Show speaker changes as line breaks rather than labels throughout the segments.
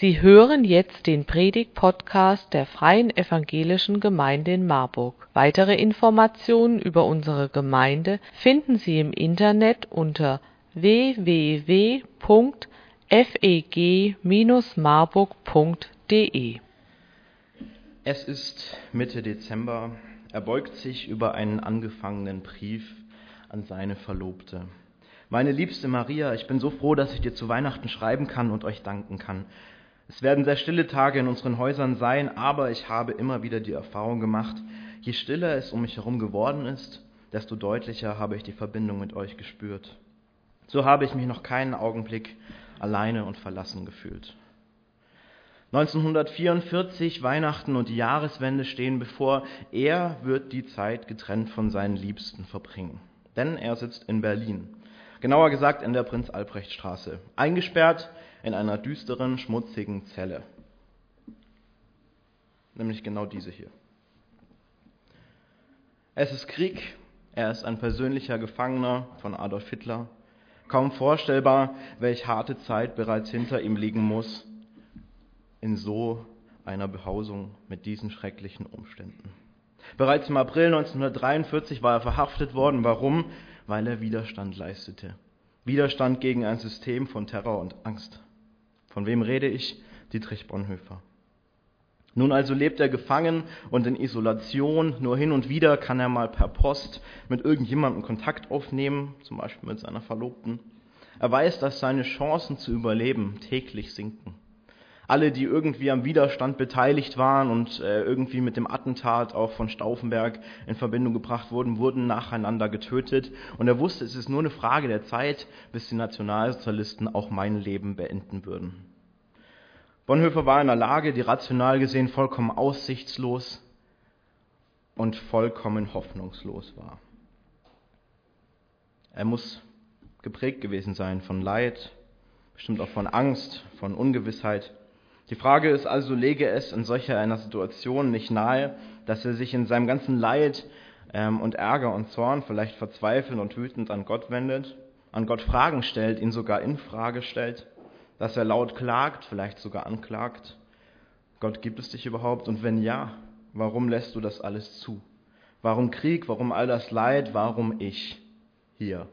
Sie hören jetzt den Predigt-Podcast der Freien Evangelischen Gemeinde in Marburg. Weitere Informationen über unsere Gemeinde finden Sie im Internet unter www.feg-marburg.de.
Es ist Mitte Dezember. Er beugt sich über einen angefangenen Brief an seine Verlobte. Meine liebste Maria, ich bin so froh, dass ich dir zu Weihnachten schreiben kann und euch danken kann. Es werden sehr stille Tage in unseren Häusern sein, aber ich habe immer wieder die Erfahrung gemacht, je stiller es um mich herum geworden ist, desto deutlicher habe ich die Verbindung mit euch gespürt. So habe ich mich noch keinen Augenblick alleine und verlassen gefühlt. 1944, Weihnachten und die Jahreswende stehen bevor. Er wird die Zeit getrennt von seinen Liebsten verbringen. Denn er sitzt in Berlin. Genauer gesagt in der Prinz-Albrecht-Straße. Eingesperrt in einer düsteren, schmutzigen Zelle. Nämlich genau diese hier. Es ist Krieg. Er ist ein persönlicher Gefangener von Adolf Hitler. Kaum vorstellbar, welch harte Zeit bereits hinter ihm liegen muss in so einer Behausung mit diesen schrecklichen Umständen. Bereits im April 1943 war er verhaftet worden. Warum? Weil er Widerstand leistete. Widerstand gegen ein System von Terror und Angst. Von wem rede ich? Dietrich Bonhoeffer. Nun also lebt er gefangen und in Isolation. Nur hin und wieder kann er mal per Post mit irgendjemandem Kontakt aufnehmen, zum Beispiel mit seiner Verlobten. Er weiß, dass seine Chancen zu überleben täglich sinken alle, die irgendwie am Widerstand beteiligt waren und äh, irgendwie mit dem Attentat auch von Stauffenberg in Verbindung gebracht wurden, wurden nacheinander getötet. Und er wusste, es ist nur eine Frage der Zeit, bis die Nationalsozialisten auch mein Leben beenden würden. Bonhoeffer war in der Lage, die rational gesehen vollkommen aussichtslos und vollkommen hoffnungslos war. Er muss geprägt gewesen sein von Leid, bestimmt auch von Angst, von Ungewissheit. Die Frage ist also, lege es in solcher einer Situation nicht nahe, dass er sich in seinem ganzen Leid ähm, und Ärger und Zorn vielleicht verzweifelnd und wütend an Gott wendet, an Gott Fragen stellt, ihn sogar in Frage stellt, dass er laut klagt, vielleicht sogar anklagt. Gott, gibt es dich überhaupt? Und wenn ja, warum lässt du das alles zu? Warum Krieg? Warum all das Leid? Warum ich hier?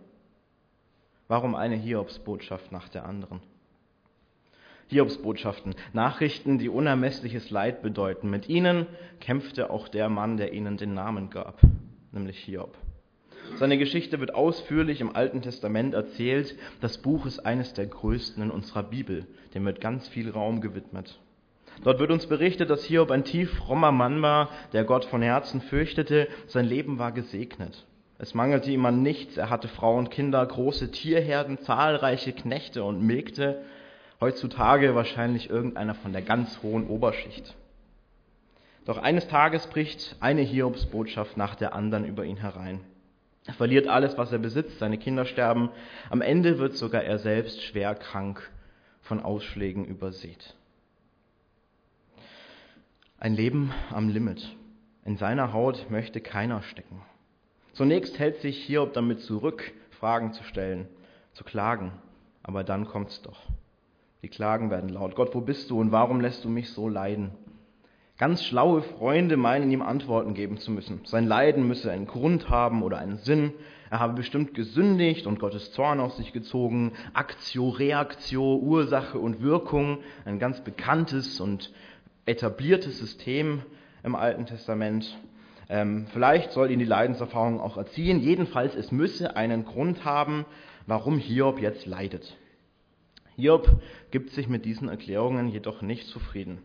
Warum eine Hiobsbotschaft nach der anderen? Hiobsbotschaften, Nachrichten, die unermessliches Leid bedeuten. Mit ihnen kämpfte auch der Mann, der ihnen den Namen gab, nämlich Hiob. Seine Geschichte wird ausführlich im Alten Testament erzählt. Das Buch ist eines der größten in unserer Bibel. Dem wird ganz viel Raum gewidmet. Dort wird uns berichtet, dass Hiob ein tief frommer Mann war, der Gott von Herzen fürchtete. Sein Leben war gesegnet. Es mangelte ihm an nichts. Er hatte Frau und Kinder, große Tierherden, zahlreiche Knechte und Mägde heutzutage wahrscheinlich irgendeiner von der ganz hohen Oberschicht. Doch eines Tages bricht eine Hiobsbotschaft nach der anderen über ihn herein. Er verliert alles, was er besitzt, seine Kinder sterben, am Ende wird sogar er selbst schwer krank von Ausschlägen übersät. Ein Leben am Limit. In seiner Haut möchte keiner stecken. Zunächst hält sich Hiob damit zurück, Fragen zu stellen, zu klagen, aber dann kommt's doch. Die Klagen werden laut. Gott, wo bist du und warum lässt du mich so leiden? Ganz schlaue Freunde meinen ihm Antworten geben zu müssen. Sein Leiden müsse einen Grund haben oder einen Sinn. Er habe bestimmt gesündigt und Gottes Zorn auf sich gezogen. Aktio, Reaktio, Ursache und Wirkung. Ein ganz bekanntes und etabliertes System im Alten Testament. Ähm, vielleicht soll ihn die Leidenserfahrung auch erziehen. Jedenfalls, es müsse einen Grund haben, warum Hiob jetzt leidet. Hiob gibt sich mit diesen Erklärungen jedoch nicht zufrieden.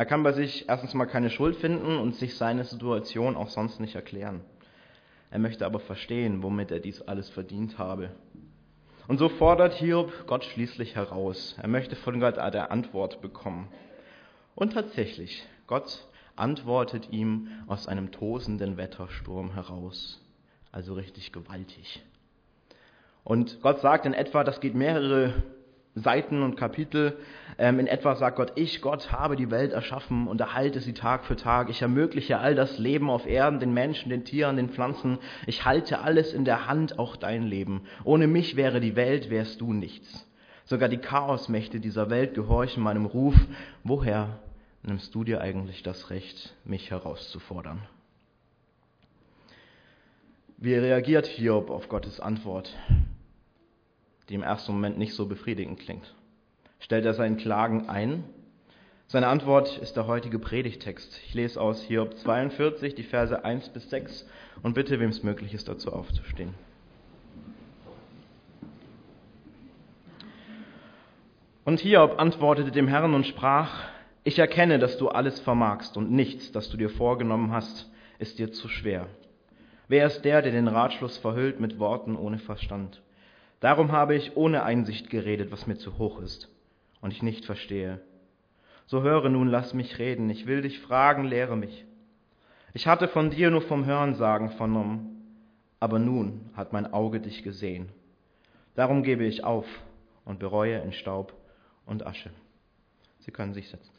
Er kann bei sich erstens mal keine Schuld finden und sich seine Situation auch sonst nicht erklären. Er möchte aber verstehen, womit er dies alles verdient habe. Und so fordert Hiob Gott schließlich heraus. Er möchte von Gott eine Antwort bekommen. Und tatsächlich, Gott antwortet ihm aus einem tosenden Wettersturm heraus. Also richtig gewaltig. Und Gott sagt in etwa, das geht mehrere Seiten und Kapitel. Ähm, in etwa sagt Gott, ich, Gott, habe die Welt erschaffen und erhalte sie Tag für Tag. Ich ermögliche all das Leben auf Erden, den Menschen, den Tieren, den Pflanzen. Ich halte alles in der Hand, auch dein Leben. Ohne mich wäre die Welt, wärst du nichts. Sogar die Chaosmächte dieser Welt gehorchen meinem Ruf. Woher nimmst du dir eigentlich das Recht, mich herauszufordern? Wie reagiert Hiob auf Gottes Antwort, die im ersten Moment nicht so befriedigend klingt? Stellt er seinen Klagen ein? Seine Antwort ist der heutige Predigtext. Ich lese aus Hiob 42, die Verse 1 bis 6 und bitte, wem es möglich ist, dazu aufzustehen. Und Hiob antwortete dem Herrn und sprach, ich erkenne, dass du alles vermagst und nichts, das du dir vorgenommen hast, ist dir zu schwer. Wer ist der, der den Ratschluss verhüllt mit Worten ohne Verstand? Darum habe ich ohne Einsicht geredet, was mir zu hoch ist und ich nicht verstehe. So höre nun, lass mich reden, ich will dich fragen, lehre mich. Ich hatte von dir nur vom Hörensagen vernommen, aber nun hat mein Auge dich gesehen. Darum gebe ich auf und bereue in Staub und Asche. Sie können sich setzen.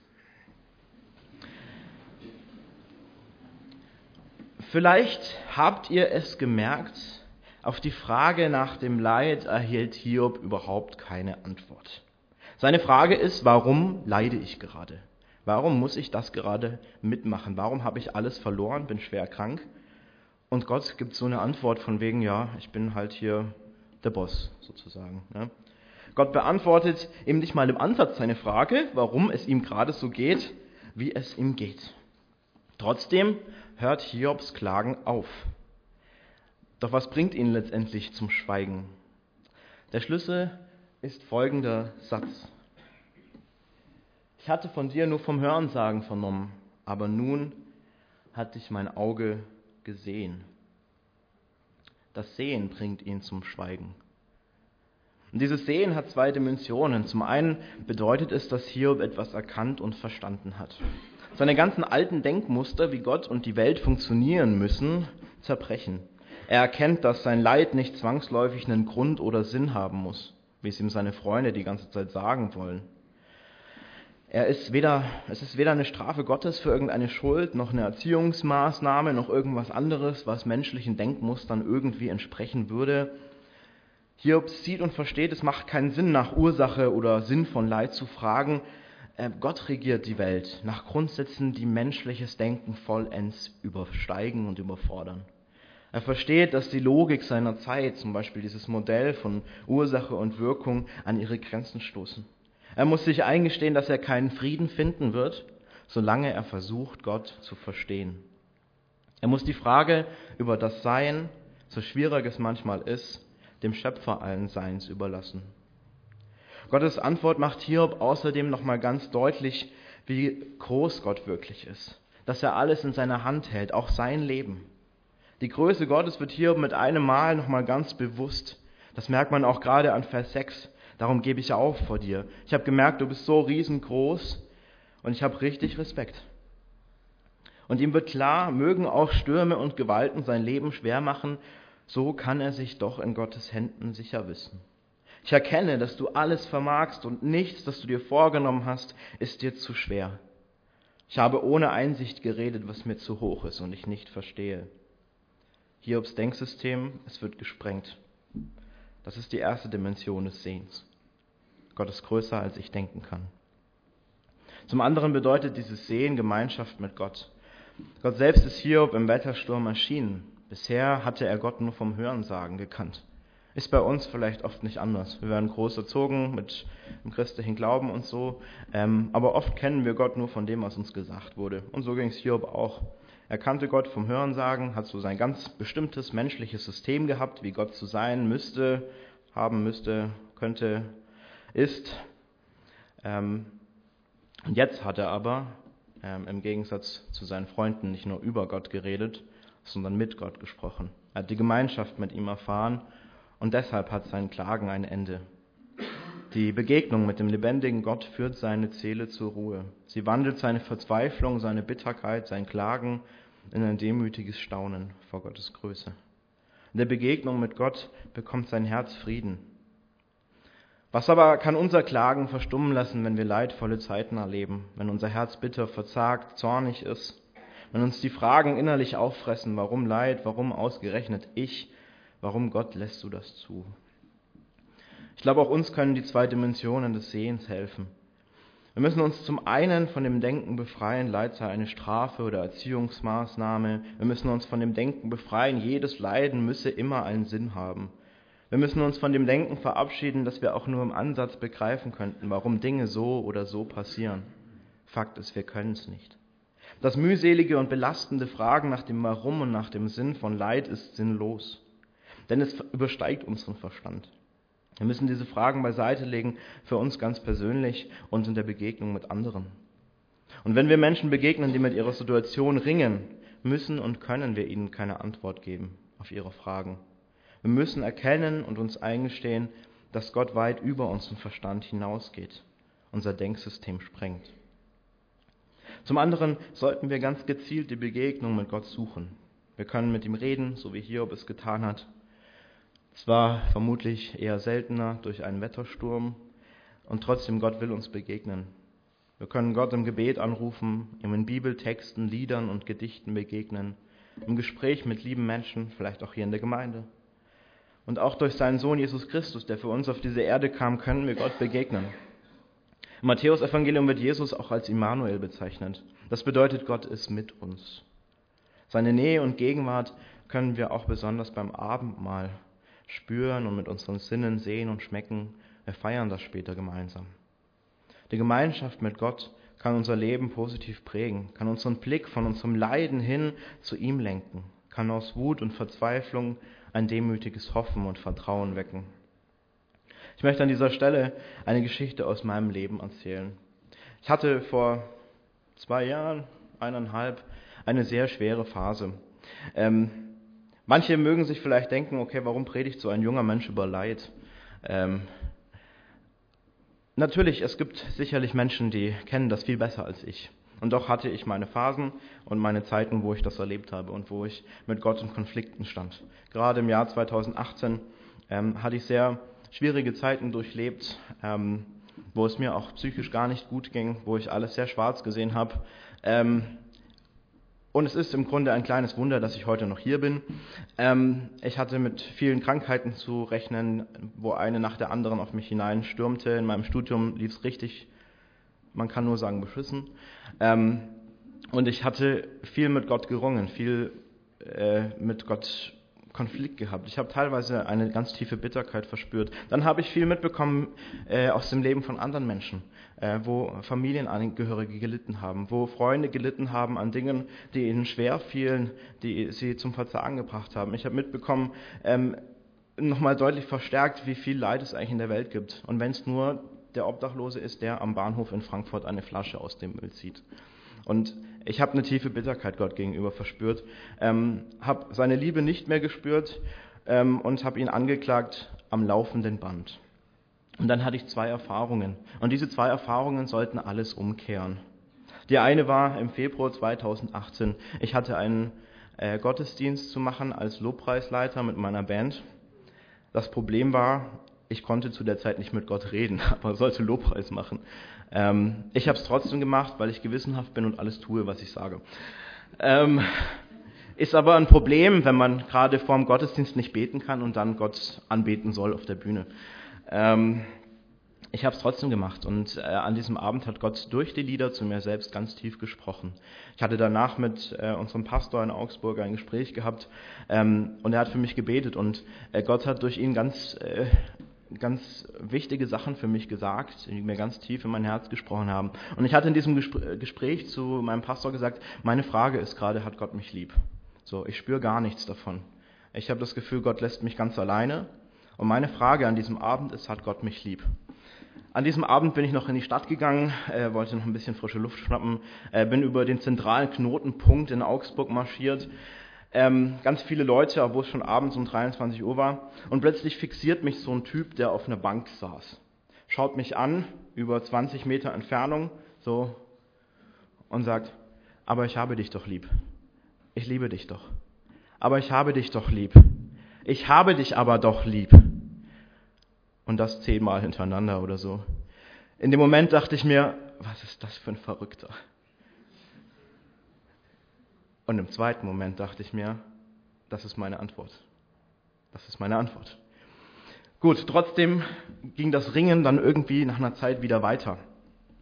Vielleicht habt ihr es gemerkt, auf die Frage nach dem Leid erhielt Hiob überhaupt keine Antwort. Seine Frage ist, warum leide ich gerade? Warum muss ich das gerade mitmachen? Warum habe ich alles verloren, bin schwer krank? Und Gott gibt so eine Antwort von wegen, ja, ich bin halt hier der Boss sozusagen. Ne? Gott beantwortet ihm nicht mal im Ansatz seine Frage, warum es ihm gerade so geht, wie es ihm geht. Trotzdem hört Hiobs Klagen auf. Doch was bringt ihn letztendlich zum Schweigen? Der Schlüssel ist folgender Satz. Ich hatte von dir nur vom Hörensagen vernommen, aber nun hat dich mein Auge gesehen. Das Sehen bringt ihn zum Schweigen. Und dieses Sehen hat zwei Dimensionen. Zum einen bedeutet es, dass Hiob etwas erkannt und verstanden hat. Seine ganzen alten Denkmuster, wie Gott und die Welt funktionieren müssen, zerbrechen. Er erkennt, dass sein Leid nicht zwangsläufig einen Grund oder Sinn haben muss, wie es ihm seine Freunde die ganze Zeit sagen wollen. Er ist weder, es ist weder eine Strafe Gottes für irgendeine Schuld, noch eine Erziehungsmaßnahme, noch irgendwas anderes, was menschlichen Denkmustern irgendwie entsprechen würde. Hiob sieht und versteht, es macht keinen Sinn, nach Ursache oder Sinn von Leid zu fragen. Äh, Gott regiert die Welt nach Grundsätzen, die menschliches Denken vollends übersteigen und überfordern. Er versteht, dass die Logik seiner Zeit, zum Beispiel dieses Modell von Ursache und Wirkung, an ihre Grenzen stoßen. Er muss sich eingestehen, dass er keinen Frieden finden wird, solange er versucht, Gott zu verstehen. Er muss die Frage über das Sein, so schwierig es manchmal ist, dem Schöpfer allen Seins überlassen. Gottes Antwort macht Hiob außerdem nochmal ganz deutlich, wie groß Gott wirklich ist. Dass er alles in seiner Hand hält, auch sein Leben. Die Größe Gottes wird Hiob mit einem Mal nochmal ganz bewusst. Das merkt man auch gerade an Vers 6. Darum gebe ich auf vor dir. Ich habe gemerkt, du bist so riesengroß und ich habe richtig Respekt. Und ihm wird klar, mögen auch Stürme und Gewalten sein Leben schwer machen, so kann er sich doch in Gottes Händen sicher wissen. Ich erkenne, dass du alles vermagst und nichts, das du dir vorgenommen hast, ist dir zu schwer. Ich habe ohne Einsicht geredet, was mir zu hoch ist und ich nicht verstehe. Hiobs Denksystem, es wird gesprengt. Das ist die erste Dimension des Sehens. Gott ist größer, als ich denken kann. Zum anderen bedeutet dieses Sehen Gemeinschaft mit Gott. Gott selbst ist Hiob im Wettersturm erschienen. Bisher hatte er Gott nur vom Hörensagen gekannt. Ist bei uns vielleicht oft nicht anders. Wir werden groß erzogen mit dem christlichen Glauben und so, ähm, aber oft kennen wir Gott nur von dem, was uns gesagt wurde. Und so ging es Hiob auch. Er kannte Gott vom Hörensagen, hat so sein ganz bestimmtes menschliches System gehabt, wie Gott zu sein müsste, haben müsste, könnte, ist. Ähm, und jetzt hat er aber ähm, im Gegensatz zu seinen Freunden nicht nur über Gott geredet, sondern mit Gott gesprochen. Er hat die Gemeinschaft mit ihm erfahren und deshalb hat sein Klagen ein Ende. Die Begegnung mit dem lebendigen Gott führt seine Seele zur Ruhe. Sie wandelt seine Verzweiflung, seine Bitterkeit, sein Klagen in ein demütiges Staunen vor Gottes Größe. In der Begegnung mit Gott bekommt sein Herz Frieden. Was aber kann unser Klagen verstummen lassen, wenn wir leidvolle Zeiten erleben, wenn unser Herz bitter, verzagt, zornig ist, wenn uns die Fragen innerlich auffressen, warum Leid, warum ausgerechnet ich, warum Gott lässt du das zu? Ich glaube, auch uns können die zwei Dimensionen des Sehens helfen. Wir müssen uns zum einen von dem Denken befreien, Leid sei eine Strafe oder Erziehungsmaßnahme. Wir müssen uns von dem Denken befreien, jedes Leiden müsse immer einen Sinn haben. Wir müssen uns von dem Denken verabschieden, dass wir auch nur im Ansatz begreifen könnten, warum Dinge so oder so passieren. Fakt ist, wir können es nicht. Das mühselige und belastende Fragen nach dem Warum und nach dem Sinn von Leid ist sinnlos, denn es übersteigt unseren Verstand. Wir müssen diese Fragen beiseite legen, für uns ganz persönlich und in der Begegnung mit anderen. Und wenn wir Menschen begegnen, die mit ihrer Situation ringen, müssen und können wir ihnen keine Antwort geben auf ihre Fragen. Wir müssen erkennen und uns eingestehen, dass Gott weit über unseren Verstand hinausgeht, unser Denksystem sprengt. Zum anderen sollten wir ganz gezielt die Begegnung mit Gott suchen. Wir können mit ihm reden, so wie Hiob es getan hat. Zwar vermutlich eher seltener durch einen Wettersturm, und trotzdem Gott will uns begegnen. Wir können Gott im Gebet anrufen, ihm in Bibeltexten, Liedern und Gedichten begegnen, im Gespräch mit lieben Menschen, vielleicht auch hier in der Gemeinde. Und auch durch seinen Sohn Jesus Christus, der für uns auf diese Erde kam, können wir Gott begegnen. Im Matthäus-Evangelium wird Jesus auch als Immanuel bezeichnet. Das bedeutet, Gott ist mit uns. Seine Nähe und Gegenwart können wir auch besonders beim Abendmahl spüren und mit unseren Sinnen sehen und schmecken. Wir feiern das später gemeinsam. Die Gemeinschaft mit Gott kann unser Leben positiv prägen, kann unseren Blick von unserem Leiden hin zu ihm lenken, kann aus Wut und Verzweiflung ein demütiges Hoffen und Vertrauen wecken. Ich möchte an dieser Stelle eine Geschichte aus meinem Leben erzählen. Ich hatte vor zwei Jahren, eineinhalb, eine sehr schwere Phase. Ähm, Manche mögen sich vielleicht denken, okay, warum predigt so ein junger Mensch über Leid? Ähm, natürlich, es gibt sicherlich Menschen, die kennen das viel besser als ich. Und doch hatte ich meine Phasen und meine Zeiten, wo ich das erlebt habe und wo ich mit Gott in Konflikten stand. Gerade im Jahr 2018 ähm, hatte ich sehr schwierige Zeiten durchlebt, ähm, wo es mir auch psychisch gar nicht gut ging, wo ich alles sehr schwarz gesehen habe. Ähm, und es ist im Grunde ein kleines Wunder, dass ich heute noch hier bin. Ähm, ich hatte mit vielen Krankheiten zu rechnen, wo eine nach der anderen auf mich hineinstürmte. In meinem Studium lief es richtig, man kann nur sagen, beschissen. Ähm, und ich hatte viel mit Gott gerungen, viel äh, mit Gott Konflikt gehabt. Ich habe teilweise eine ganz tiefe Bitterkeit verspürt. Dann habe ich viel mitbekommen äh, aus dem Leben von anderen Menschen, äh, wo Familienangehörige gelitten haben, wo Freunde gelitten haben an Dingen, die ihnen schwer fielen, die sie zum Verzagen gebracht haben. Ich habe mitbekommen, ähm, nochmal deutlich verstärkt, wie viel Leid es eigentlich in der Welt gibt. Und wenn es nur der Obdachlose ist, der am Bahnhof in Frankfurt eine Flasche aus dem Müll zieht. Und ich habe eine tiefe Bitterkeit Gott gegenüber verspürt, ähm, habe seine Liebe nicht mehr gespürt ähm, und habe ihn angeklagt am laufenden Band. Und dann hatte ich zwei Erfahrungen. Und diese zwei Erfahrungen sollten alles umkehren. Die eine war im Februar 2018. Ich hatte einen äh, Gottesdienst zu machen als Lobpreisleiter mit meiner Band. Das Problem war, ich konnte zu der Zeit nicht mit Gott reden, aber sollte Lobpreis machen. Ähm, ich habe es trotzdem gemacht, weil ich gewissenhaft bin und alles tue, was ich sage. Ähm, ist aber ein Problem, wenn man gerade vor dem Gottesdienst nicht beten kann und dann Gott anbeten soll auf der Bühne. Ähm, ich habe es trotzdem gemacht und äh, an diesem Abend hat Gott durch die Lieder zu mir selbst ganz tief gesprochen. Ich hatte danach mit äh, unserem Pastor in Augsburg ein Gespräch gehabt ähm, und er hat für mich gebetet und äh, Gott hat durch ihn ganz äh, ganz wichtige Sachen für mich gesagt, die mir ganz tief in mein Herz gesprochen haben. Und ich hatte in diesem Gespräch zu meinem Pastor gesagt, meine Frage ist gerade, hat Gott mich lieb? So, ich spüre gar nichts davon. Ich habe das Gefühl, Gott lässt mich ganz alleine. Und meine Frage an diesem Abend ist, hat Gott mich lieb? An diesem Abend bin ich noch in die Stadt gegangen, äh, wollte noch ein bisschen frische Luft schnappen, äh, bin über den zentralen Knotenpunkt in Augsburg marschiert, ähm, ganz viele Leute, obwohl es schon abends um 23 Uhr war. Und plötzlich fixiert mich so ein Typ, der auf einer Bank saß. Schaut mich an, über 20 Meter Entfernung, so, und sagt, aber ich habe dich doch lieb. Ich liebe dich doch. Aber ich habe dich doch lieb. Ich habe dich aber doch lieb. Und das zehnmal hintereinander oder so. In dem Moment dachte ich mir, was ist das für ein Verrückter? Und im zweiten Moment dachte ich mir, das ist meine Antwort. Das ist meine Antwort. Gut, trotzdem ging das Ringen dann irgendwie nach einer Zeit wieder weiter.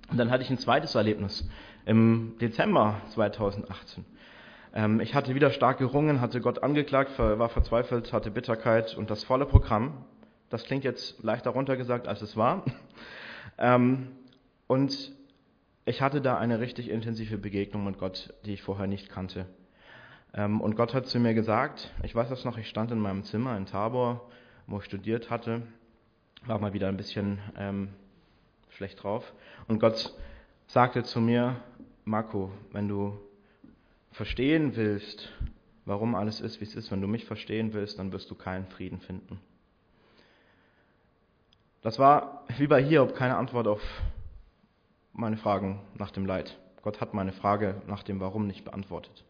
Und dann hatte ich ein zweites Erlebnis im Dezember 2018. Ähm, ich hatte wieder stark gerungen, hatte Gott angeklagt, war verzweifelt, hatte Bitterkeit und das volle Programm. Das klingt jetzt leichter runtergesagt, als es war. Ähm, und ich hatte da eine richtig intensive Begegnung mit Gott, die ich vorher nicht kannte. Ähm, und Gott hat zu mir gesagt, ich weiß das noch, ich stand in meinem Zimmer in Tabor, wo ich studiert hatte, war mal wieder ein bisschen ähm, schlecht drauf. Und Gott sagte zu mir, Marco, wenn du verstehen willst, warum alles ist, wie es ist, wenn du mich verstehen willst, dann wirst du keinen Frieden finden. Das war wie bei Hiob keine Antwort auf meine Fragen nach dem Leid. Gott hat meine Frage nach dem Warum nicht beantwortet.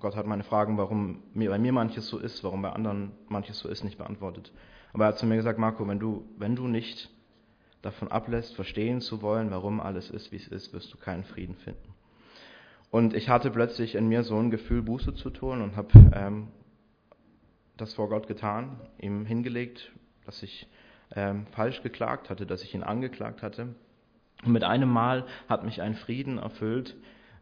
Gott hat meine Fragen, warum bei mir manches so ist, warum bei anderen manches so ist, nicht beantwortet. Aber er hat zu mir gesagt, Marco, wenn du, wenn du nicht davon ablässt, verstehen zu wollen, warum alles ist, wie es ist, wirst du keinen Frieden finden. Und ich hatte plötzlich in mir so ein Gefühl, Buße zu tun und habe ähm, das vor Gott getan, ihm hingelegt, dass ich ähm, falsch geklagt hatte, dass ich ihn angeklagt hatte. Und mit einem Mal hat mich ein Frieden erfüllt.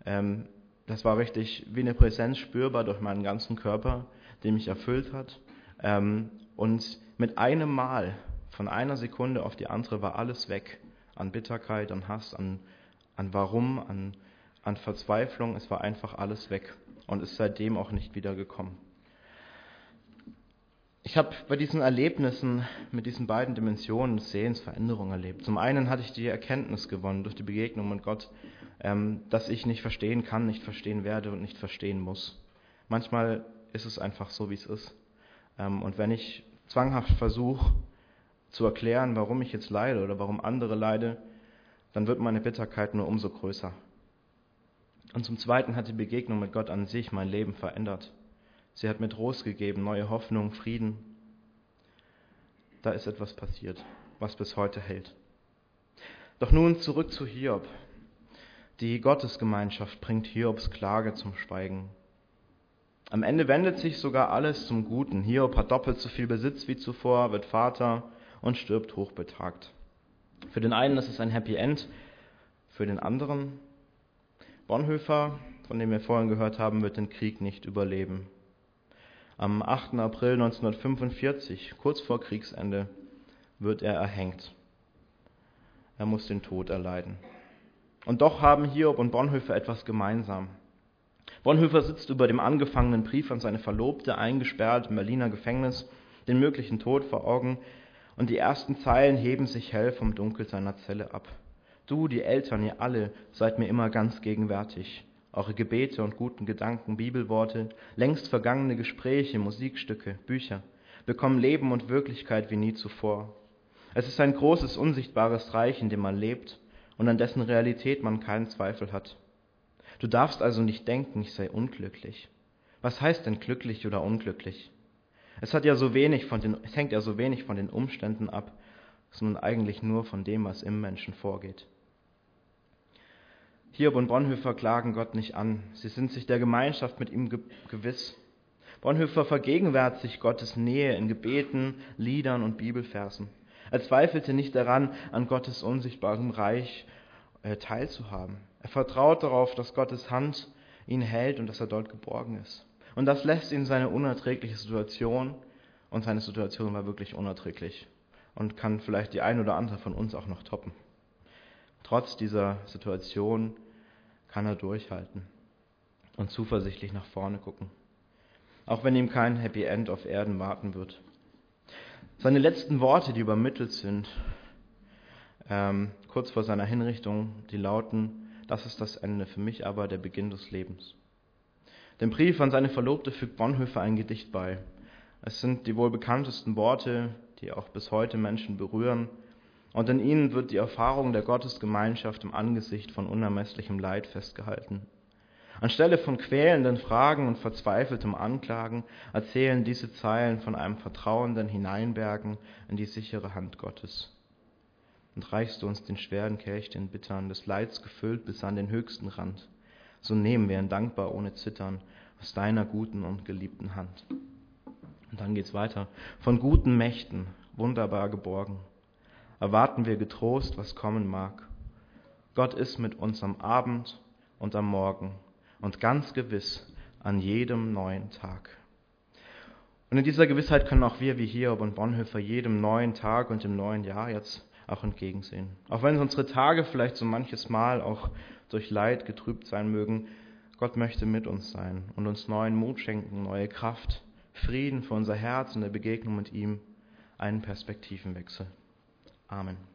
Ähm, das war richtig wie eine Präsenz spürbar durch meinen ganzen Körper, die mich erfüllt hat. Ähm, und mit einem Mal, von einer Sekunde auf die andere, war alles weg. An Bitterkeit, an Hass, an, an Warum, an, an Verzweiflung. Es war einfach alles weg und ist seitdem auch nicht wieder gekommen. Ich habe bei diesen Erlebnissen mit diesen beiden Dimensionen des Sehens Veränderung erlebt. Zum einen hatte ich die Erkenntnis gewonnen durch die Begegnung mit Gott, ähm, dass ich nicht verstehen kann, nicht verstehen werde und nicht verstehen muss. Manchmal ist es einfach so, wie es ist. Ähm, und wenn ich zwanghaft versuche zu erklären, warum ich jetzt leide oder warum andere leide, dann wird meine Bitterkeit nur umso größer. Und zum Zweiten hat die Begegnung mit Gott an sich mein Leben verändert. Sie hat mir Trost gegeben, neue Hoffnung, Frieden. Da ist etwas passiert, was bis heute hält. Doch nun zurück zu Hiob. Die Gottesgemeinschaft bringt Hiobs Klage zum Schweigen. Am Ende wendet sich sogar alles zum Guten. Hiob hat doppelt so viel Besitz wie zuvor, wird Vater und stirbt hochbetagt. Für den einen ist es ein Happy End, für den anderen. Bonhoeffer, von dem wir vorhin gehört haben, wird den Krieg nicht überleben. Am 8. April 1945, kurz vor Kriegsende, wird er erhängt. Er muss den Tod erleiden. Und doch haben Hiob und Bonhoeffer etwas gemeinsam. Bonhoeffer sitzt über dem angefangenen Brief an seine Verlobte, eingesperrt im Berliner Gefängnis, den möglichen Tod vor Augen, und die ersten Zeilen heben sich hell vom Dunkel seiner Zelle ab. Du, die Eltern, ihr alle, seid mir immer ganz gegenwärtig eure Gebete und guten Gedanken, Bibelworte, längst vergangene Gespräche, Musikstücke, Bücher bekommen Leben und Wirklichkeit wie nie zuvor. Es ist ein großes, unsichtbares Reich, in dem man lebt und an dessen Realität man keinen Zweifel hat. Du darfst also nicht denken, ich sei unglücklich. Was heißt denn glücklich oder unglücklich? Es hat ja so wenig von den, es hängt ja so wenig von den Umständen ab, sondern eigentlich nur von dem, was im Menschen vorgeht. Hiob und Bonhoeffer klagen Gott nicht an. Sie sind sich der Gemeinschaft mit ihm gewiss. Bonhoeffer vergegenwärtigt sich Gottes Nähe in Gebeten, Liedern und Bibelversen. Er zweifelte nicht daran, an Gottes unsichtbarem Reich äh, teilzuhaben. Er vertraut darauf, dass Gottes Hand ihn hält und dass er dort geborgen ist. Und das lässt ihn seine unerträgliche Situation, und seine Situation war wirklich unerträglich und kann vielleicht die ein oder andere von uns auch noch toppen. Trotz dieser Situation kann er durchhalten und zuversichtlich nach vorne gucken, auch wenn ihm kein Happy End auf Erden warten wird. Seine letzten Worte, die übermittelt sind, ähm, kurz vor seiner Hinrichtung, die lauten, das ist das Ende, für mich aber der Beginn des Lebens. Dem Brief an seine Verlobte fügt Bonhoeffer ein Gedicht bei. Es sind die wohl bekanntesten Worte, die auch bis heute Menschen berühren und in ihnen wird die Erfahrung der Gottesgemeinschaft im Angesicht von unermesslichem Leid festgehalten. Anstelle von quälenden Fragen und verzweifeltem Anklagen erzählen diese Zeilen von einem vertrauenden Hineinbergen in die sichere Hand Gottes. Und reichst du uns den schweren Kelch, den bittern, des Leids gefüllt bis an den höchsten Rand, so nehmen wir ihn dankbar ohne Zittern aus deiner guten und geliebten Hand. Und dann geht's weiter. Von guten Mächten wunderbar geborgen. Erwarten wir getrost, was kommen mag. Gott ist mit uns am Abend und am Morgen und ganz gewiss an jedem neuen Tag. Und in dieser Gewissheit können auch wir wie Hiob und Bonhoeffer jedem neuen Tag und dem neuen Jahr jetzt auch entgegensehen. Auch wenn unsere Tage vielleicht so manches Mal auch durch Leid getrübt sein mögen, Gott möchte mit uns sein und uns neuen Mut schenken, neue Kraft, Frieden für unser Herz und der Begegnung mit ihm, einen Perspektivenwechsel. Amen.